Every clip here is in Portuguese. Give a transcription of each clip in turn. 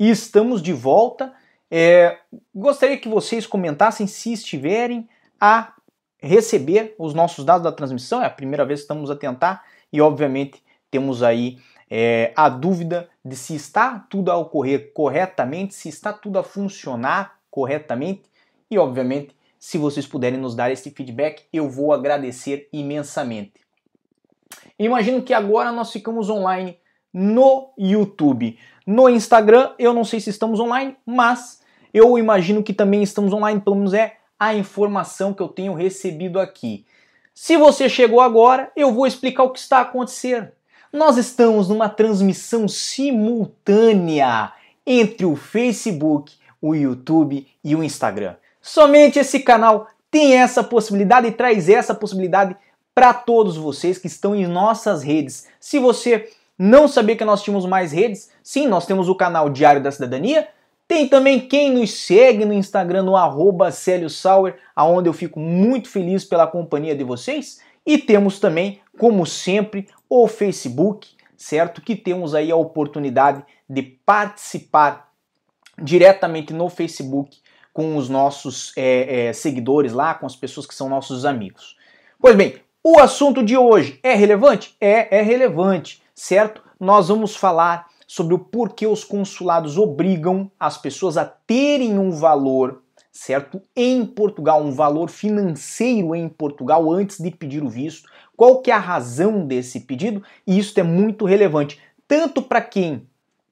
e estamos de volta. É, gostaria que vocês comentassem se estiverem a receber os nossos dados da transmissão. É a primeira vez que estamos a tentar e, obviamente, temos aí é, a dúvida de se está tudo a ocorrer corretamente, se está tudo a funcionar corretamente e, obviamente, se vocês puderem nos dar esse feedback, eu vou agradecer imensamente. Imagino que agora nós ficamos online no YouTube. No Instagram, eu não sei se estamos online, mas eu imagino que também estamos online, pelo menos é a informação que eu tenho recebido aqui. Se você chegou agora, eu vou explicar o que está acontecendo. Nós estamos numa transmissão simultânea entre o Facebook, o YouTube e o Instagram. Somente esse canal tem essa possibilidade e traz essa possibilidade para todos vocês que estão em nossas redes. Se você não sabia que nós tínhamos mais redes, sim, nós temos o canal Diário da Cidadania, tem também quem nos segue no Instagram no arroba Sauer, aonde eu fico muito feliz pela companhia de vocês. E temos também, como sempre, o Facebook, certo? Que temos aí a oportunidade de participar diretamente no Facebook com os nossos é, é, seguidores lá, com as pessoas que são nossos amigos. Pois bem, o assunto de hoje é relevante? É, é relevante, certo? Nós vamos falar sobre o porquê os consulados obrigam as pessoas a terem um valor, certo? Em Portugal, um valor financeiro em Portugal antes de pedir o visto. Qual que é a razão desse pedido? E isso é muito relevante, tanto para quem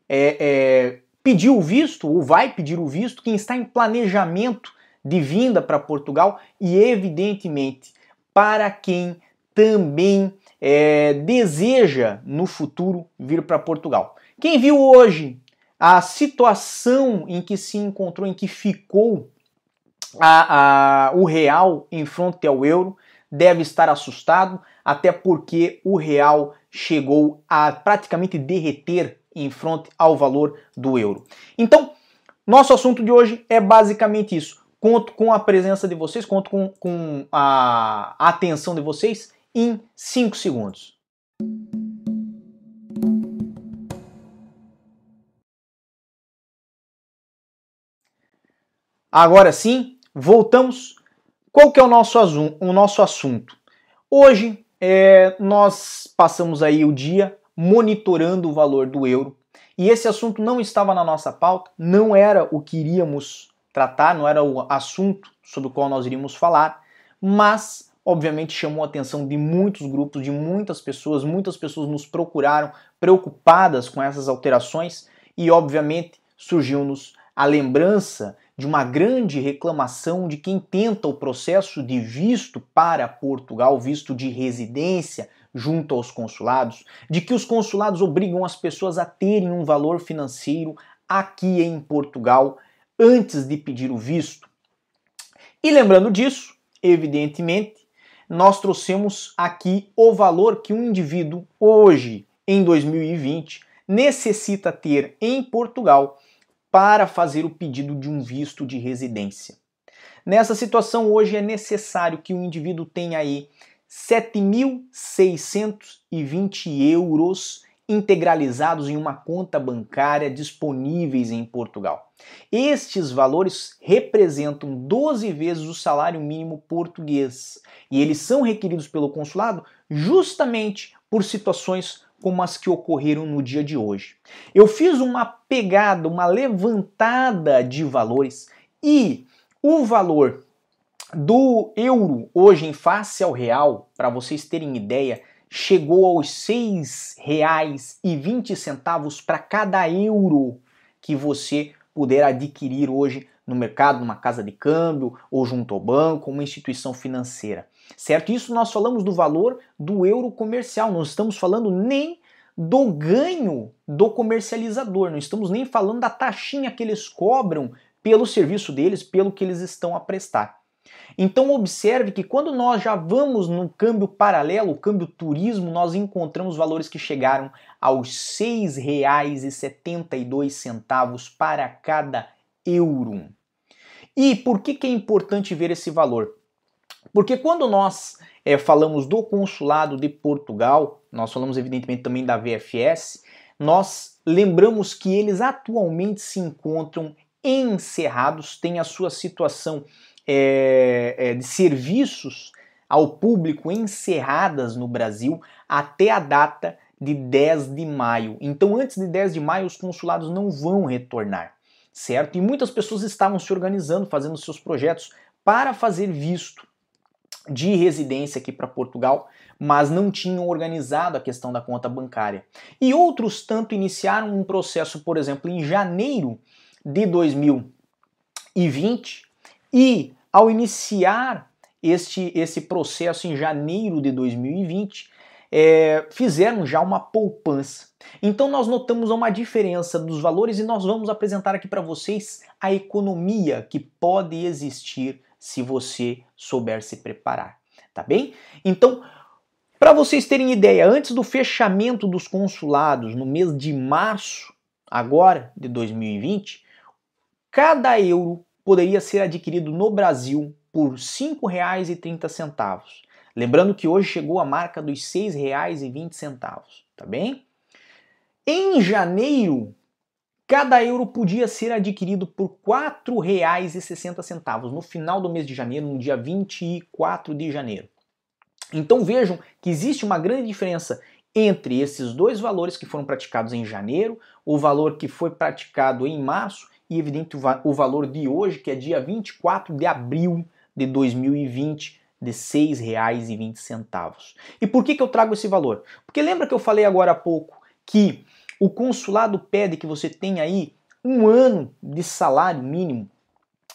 é, é pediu o visto ou vai pedir o visto, quem está em planejamento de vinda para Portugal e, evidentemente, para quem também é, deseja no futuro vir para Portugal. Quem viu hoje a situação em que se encontrou, em que ficou a, a, o real em frente ao euro, deve estar assustado, até porque o real chegou a praticamente derreter em frente ao valor do euro. Então, nosso assunto de hoje é basicamente isso. Conto com a presença de vocês, conto com, com a atenção de vocês em 5 segundos. Agora sim, voltamos. Qual que é o nosso, o nosso assunto? Hoje é, nós passamos aí o dia monitorando o valor do euro. E esse assunto não estava na nossa pauta, não era o que iríamos tratar, não era o assunto sobre o qual nós iríamos falar, mas obviamente chamou a atenção de muitos grupos, de muitas pessoas, muitas pessoas nos procuraram preocupadas com essas alterações e obviamente surgiu-nos a lembrança de uma grande reclamação de quem tenta o processo de visto para Portugal, visto de residência, junto aos consulados, de que os consulados obrigam as pessoas a terem um valor financeiro aqui em Portugal antes de pedir o visto. E lembrando disso, evidentemente, nós trouxemos aqui o valor que um indivíduo hoje, em 2020, necessita ter em Portugal para fazer o pedido de um visto de residência. Nessa situação, hoje é necessário que o indivíduo tenha aí 7.620 euros integralizados em uma conta bancária disponíveis em Portugal. Estes valores representam 12 vezes o salário mínimo português e eles são requeridos pelo consulado justamente por situações como as que ocorreram no dia de hoje. Eu fiz uma pegada, uma levantada de valores e o valor do euro hoje em face ao real, para vocês terem ideia, chegou aos R$ 6,20 para cada euro que você puder adquirir hoje no mercado, numa casa de câmbio ou junto ao banco, uma instituição financeira. Certo? Isso nós falamos do valor do euro comercial, não estamos falando nem do ganho do comercializador, não estamos nem falando da taxinha que eles cobram pelo serviço deles, pelo que eles estão a prestar. Então observe que quando nós já vamos no câmbio paralelo, o câmbio turismo, nós encontramos valores que chegaram aos R$ 6,72 para cada euro. E por que, que é importante ver esse valor? Porque quando nós é, falamos do consulado de Portugal, nós falamos evidentemente também da VFS, nós lembramos que eles atualmente se encontram encerrados, têm a sua situação é, é, de serviços ao público encerradas no Brasil até a data de 10 de maio. Então, antes de 10 de maio, os consulados não vão retornar, certo? E muitas pessoas estavam se organizando, fazendo seus projetos para fazer visto de residência aqui para Portugal, mas não tinham organizado a questão da conta bancária. E outros tanto iniciaram um processo, por exemplo, em janeiro de 2020 e ao iniciar este, esse processo em janeiro de 2020, é, fizeram já uma poupança. Então nós notamos uma diferença dos valores e nós vamos apresentar aqui para vocês a economia que pode existir se você souber se preparar, tá bem? Então, para vocês terem ideia, antes do fechamento dos consulados no mês de março, agora de 2020, cada euro poderia ser adquirido no Brasil por R$ 5,30. Lembrando que hoje chegou a marca dos R$ 6,20, tá bem? Em janeiro, cada euro podia ser adquirido por R$ 4,60 no final do mês de janeiro, no dia 24 de janeiro. Então vejam que existe uma grande diferença entre esses dois valores que foram praticados em janeiro, o valor que foi praticado em março e, evidente, o valor de hoje, que é dia 24 de abril de 2020, de R$ 6,20. E por que, que eu trago esse valor? Porque lembra que eu falei agora há pouco que o consulado pede que você tenha aí um ano de salário mínimo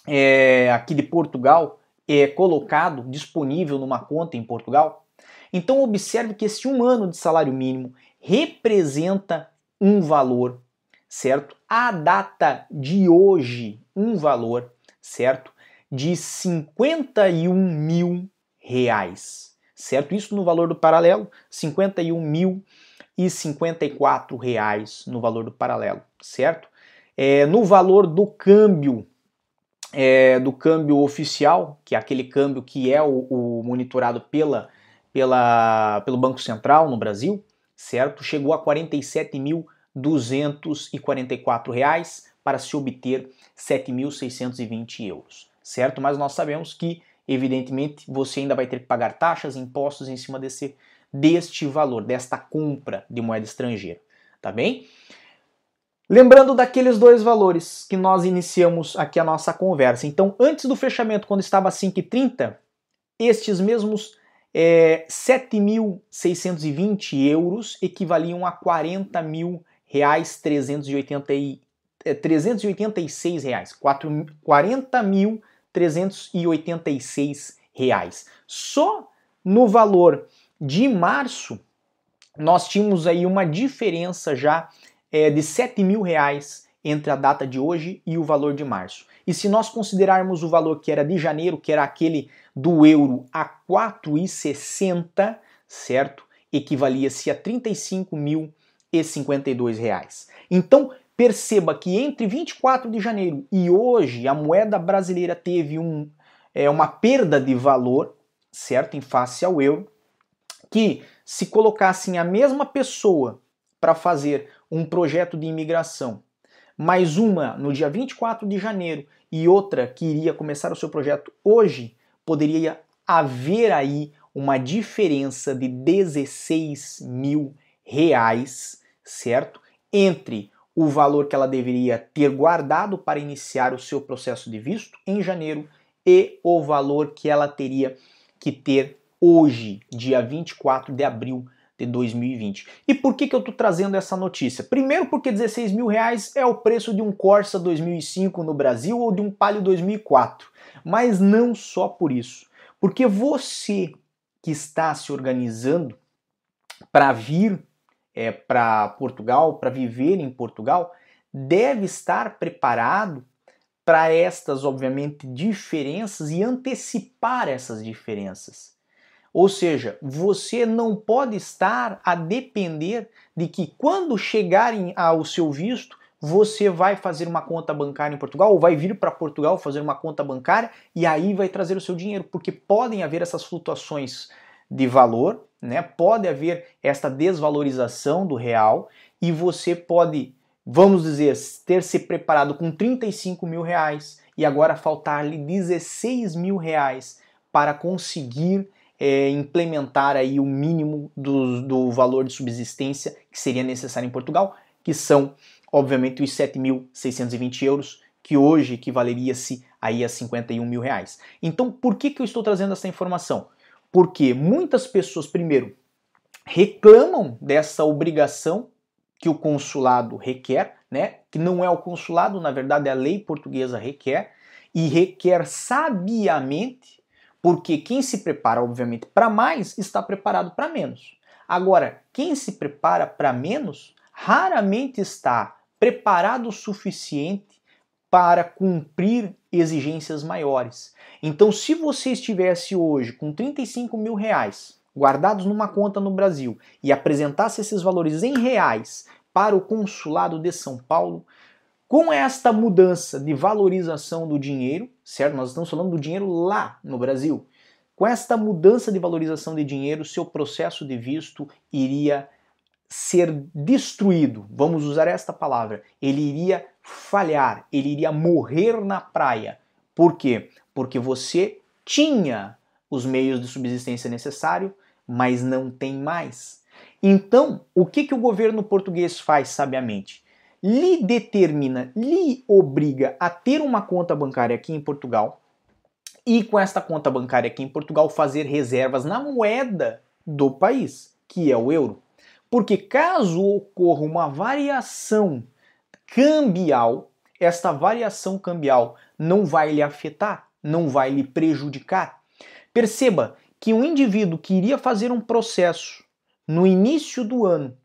é, aqui de Portugal é colocado disponível numa conta em Portugal? Então observe que esse um ano de salário mínimo representa um valor, certo? A data de hoje, um valor, certo? De 51 mil reais, certo? Isso no valor do paralelo, 51 mil e 54 reais no valor do paralelo, certo? É, no valor do câmbio, é, do câmbio oficial, que é aquele câmbio que é o, o monitorado pela, pela, pelo Banco Central no Brasil, certo? Chegou a R$ 47.244 reais para se obter 7.620 euros, certo? Mas nós sabemos que evidentemente você ainda vai ter que pagar taxas, impostos em cima desse, deste valor, desta compra de moeda estrangeira, tá bem? Lembrando daqueles dois valores que nós iniciamos aqui a nossa conversa. Então, antes do fechamento, quando estava 5,30, estes mesmos é, 7.620 euros equivaliam a 40 mil reais 380 e, é, 386 reais. 40 mil 386 reais. Só no valor de março nós tínhamos aí uma diferença já é, de 7 mil reais entre a data de hoje e o valor de março. E se nós considerarmos o valor que era de janeiro, que era aquele do euro a 4,60, certo? Equivalia-se a 35.052 reais. Então, Perceba que entre 24 de janeiro e hoje a moeda brasileira teve um, é, uma perda de valor, certo, em face ao euro, que se colocassem a mesma pessoa para fazer um projeto de imigração, mais uma no dia 24 de janeiro e outra que iria começar o seu projeto hoje, poderia haver aí uma diferença de 16 mil reais, certo? Entre o valor que ela deveria ter guardado para iniciar o seu processo de visto em janeiro e o valor que ela teria que ter hoje, dia 24 de abril de 2020. E por que, que eu estou trazendo essa notícia? Primeiro porque 16 mil reais é o preço de um Corsa 2005 no Brasil ou de um Palio 2004. Mas não só por isso. Porque você que está se organizando para vir é, para Portugal, para viver em Portugal, deve estar preparado para estas, obviamente, diferenças e antecipar essas diferenças. Ou seja, você não pode estar a depender de que quando chegarem ao seu visto, você vai fazer uma conta bancária em Portugal ou vai vir para Portugal fazer uma conta bancária e aí vai trazer o seu dinheiro, porque podem haver essas flutuações de valor, né? Pode haver esta desvalorização do real e você pode, vamos dizer, ter se preparado com 35 mil reais e agora faltar-lhe 16 mil reais para conseguir é, implementar aí o mínimo do, do valor de subsistência que seria necessário em Portugal, que são, obviamente, os 7.620 euros, que hoje equivaleria-se aí a 51 mil reais. Então, por que, que eu estou trazendo essa informação? Porque muitas pessoas, primeiro, reclamam dessa obrigação que o consulado requer, né? Que não é o consulado, na verdade, a lei portuguesa requer, e requer sabiamente, porque quem se prepara, obviamente, para mais está preparado para menos. Agora, quem se prepara para menos raramente está preparado o suficiente para cumprir exigências maiores. Então, se você estivesse hoje com 35 mil reais guardados numa conta no Brasil e apresentasse esses valores em reais para o consulado de São Paulo, com esta mudança de valorização do dinheiro, certo? Nós estamos falando do dinheiro lá no Brasil. Com esta mudança de valorização de dinheiro, seu processo de visto iria ser destruído. Vamos usar esta palavra. Ele iria falhar, ele iria morrer na praia. Por quê? Porque você tinha os meios de subsistência necessário, mas não tem mais. Então, o que, que o governo português faz sabiamente? Lhe determina, lhe obriga a ter uma conta bancária aqui em Portugal e com esta conta bancária aqui em Portugal fazer reservas na moeda do país, que é o euro. Porque caso ocorra uma variação cambial, esta variação cambial não vai lhe afetar, não vai lhe prejudicar. Perceba que um indivíduo que iria fazer um processo no início do ano,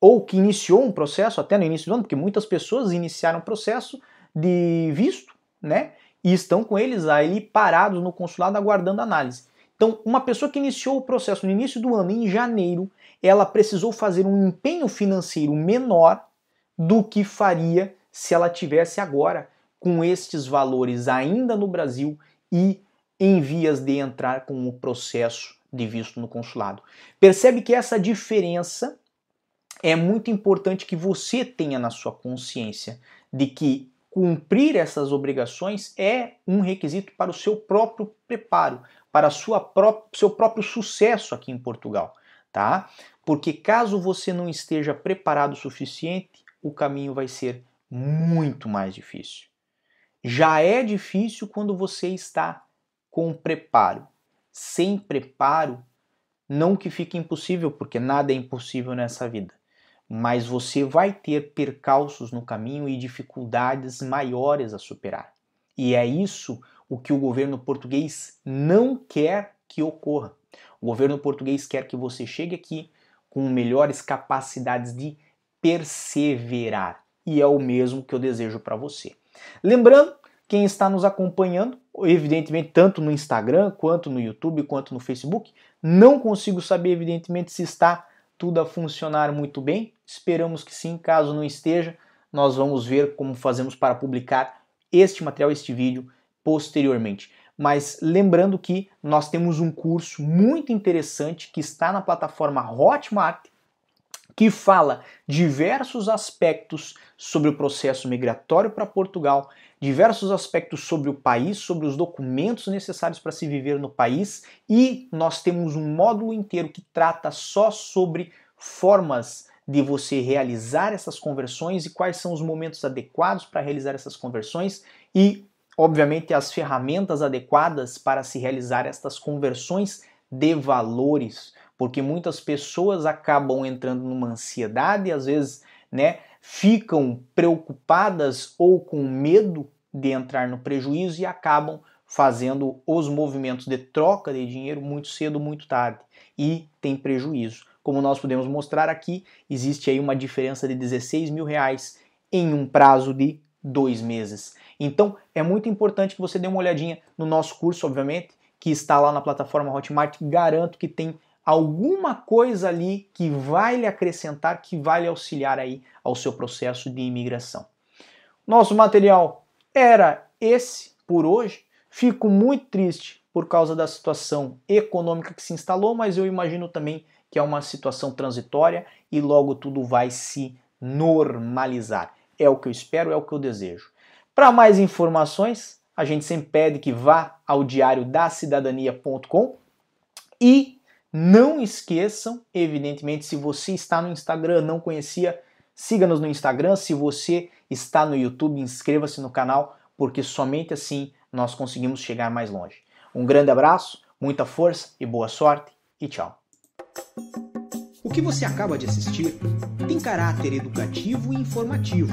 ou que iniciou um processo até no início do ano, porque muitas pessoas iniciaram um processo de visto, né? E estão com eles aí parados no consulado aguardando análise. Então, uma pessoa que iniciou o processo no início do ano, em janeiro, ela precisou fazer um empenho financeiro menor do que faria se ela tivesse agora com estes valores ainda no Brasil e em vias de entrar com o processo de visto no consulado. Percebe que essa diferença é muito importante que você tenha na sua consciência de que cumprir essas obrigações é um requisito para o seu próprio preparo, para sua pró seu próprio sucesso aqui em Portugal, tá? Porque caso você não esteja preparado o suficiente, o caminho vai ser muito mais difícil. Já é difícil quando você está com preparo. Sem preparo, não que fique impossível, porque nada é impossível nessa vida, mas você vai ter percalços no caminho e dificuldades maiores a superar. E é isso o que o governo português não quer que ocorra. O governo português quer que você chegue aqui com melhores capacidades de perseverar. E é o mesmo que eu desejo para você. Lembrando, quem está nos acompanhando, evidentemente, tanto no Instagram, quanto no YouTube, quanto no Facebook, não consigo saber, evidentemente, se está tudo a funcionar muito bem. Esperamos que sim. Caso não esteja, nós vamos ver como fazemos para publicar este material, este vídeo posteriormente. Mas lembrando que nós temos um curso muito interessante que está na plataforma Hotmart, que fala diversos aspectos sobre o processo migratório para Portugal, diversos aspectos sobre o país, sobre os documentos necessários para se viver no país, e nós temos um módulo inteiro que trata só sobre formas de você realizar essas conversões e quais são os momentos adequados para realizar essas conversões e obviamente, as ferramentas adequadas para se realizar estas conversões de valores, porque muitas pessoas acabam entrando numa ansiedade, às vezes, né, ficam preocupadas ou com medo de entrar no prejuízo e acabam fazendo os movimentos de troca de dinheiro muito cedo, muito tarde e tem prejuízo. Como nós podemos mostrar aqui, existe aí uma diferença de 16 mil reais em um prazo de dois meses. Então é muito importante que você dê uma olhadinha no nosso curso, obviamente, que está lá na plataforma Hotmart. Garanto que tem alguma coisa ali que vai lhe acrescentar, que vai lhe auxiliar aí ao seu processo de imigração. Nosso material era esse por hoje. Fico muito triste por causa da situação econômica que se instalou, mas eu imagino também que é uma situação transitória e logo tudo vai se normalizar. É o que eu espero, é o que eu desejo. Para mais informações, a gente sempre pede que vá ao diário da e não esqueçam, evidentemente, se você está no Instagram, não conhecia, siga-nos no Instagram. Se você está no YouTube, inscreva-se no canal, porque somente assim nós conseguimos chegar mais longe. Um grande abraço, muita força e boa sorte e tchau. O que você acaba de assistir tem caráter educativo e informativo.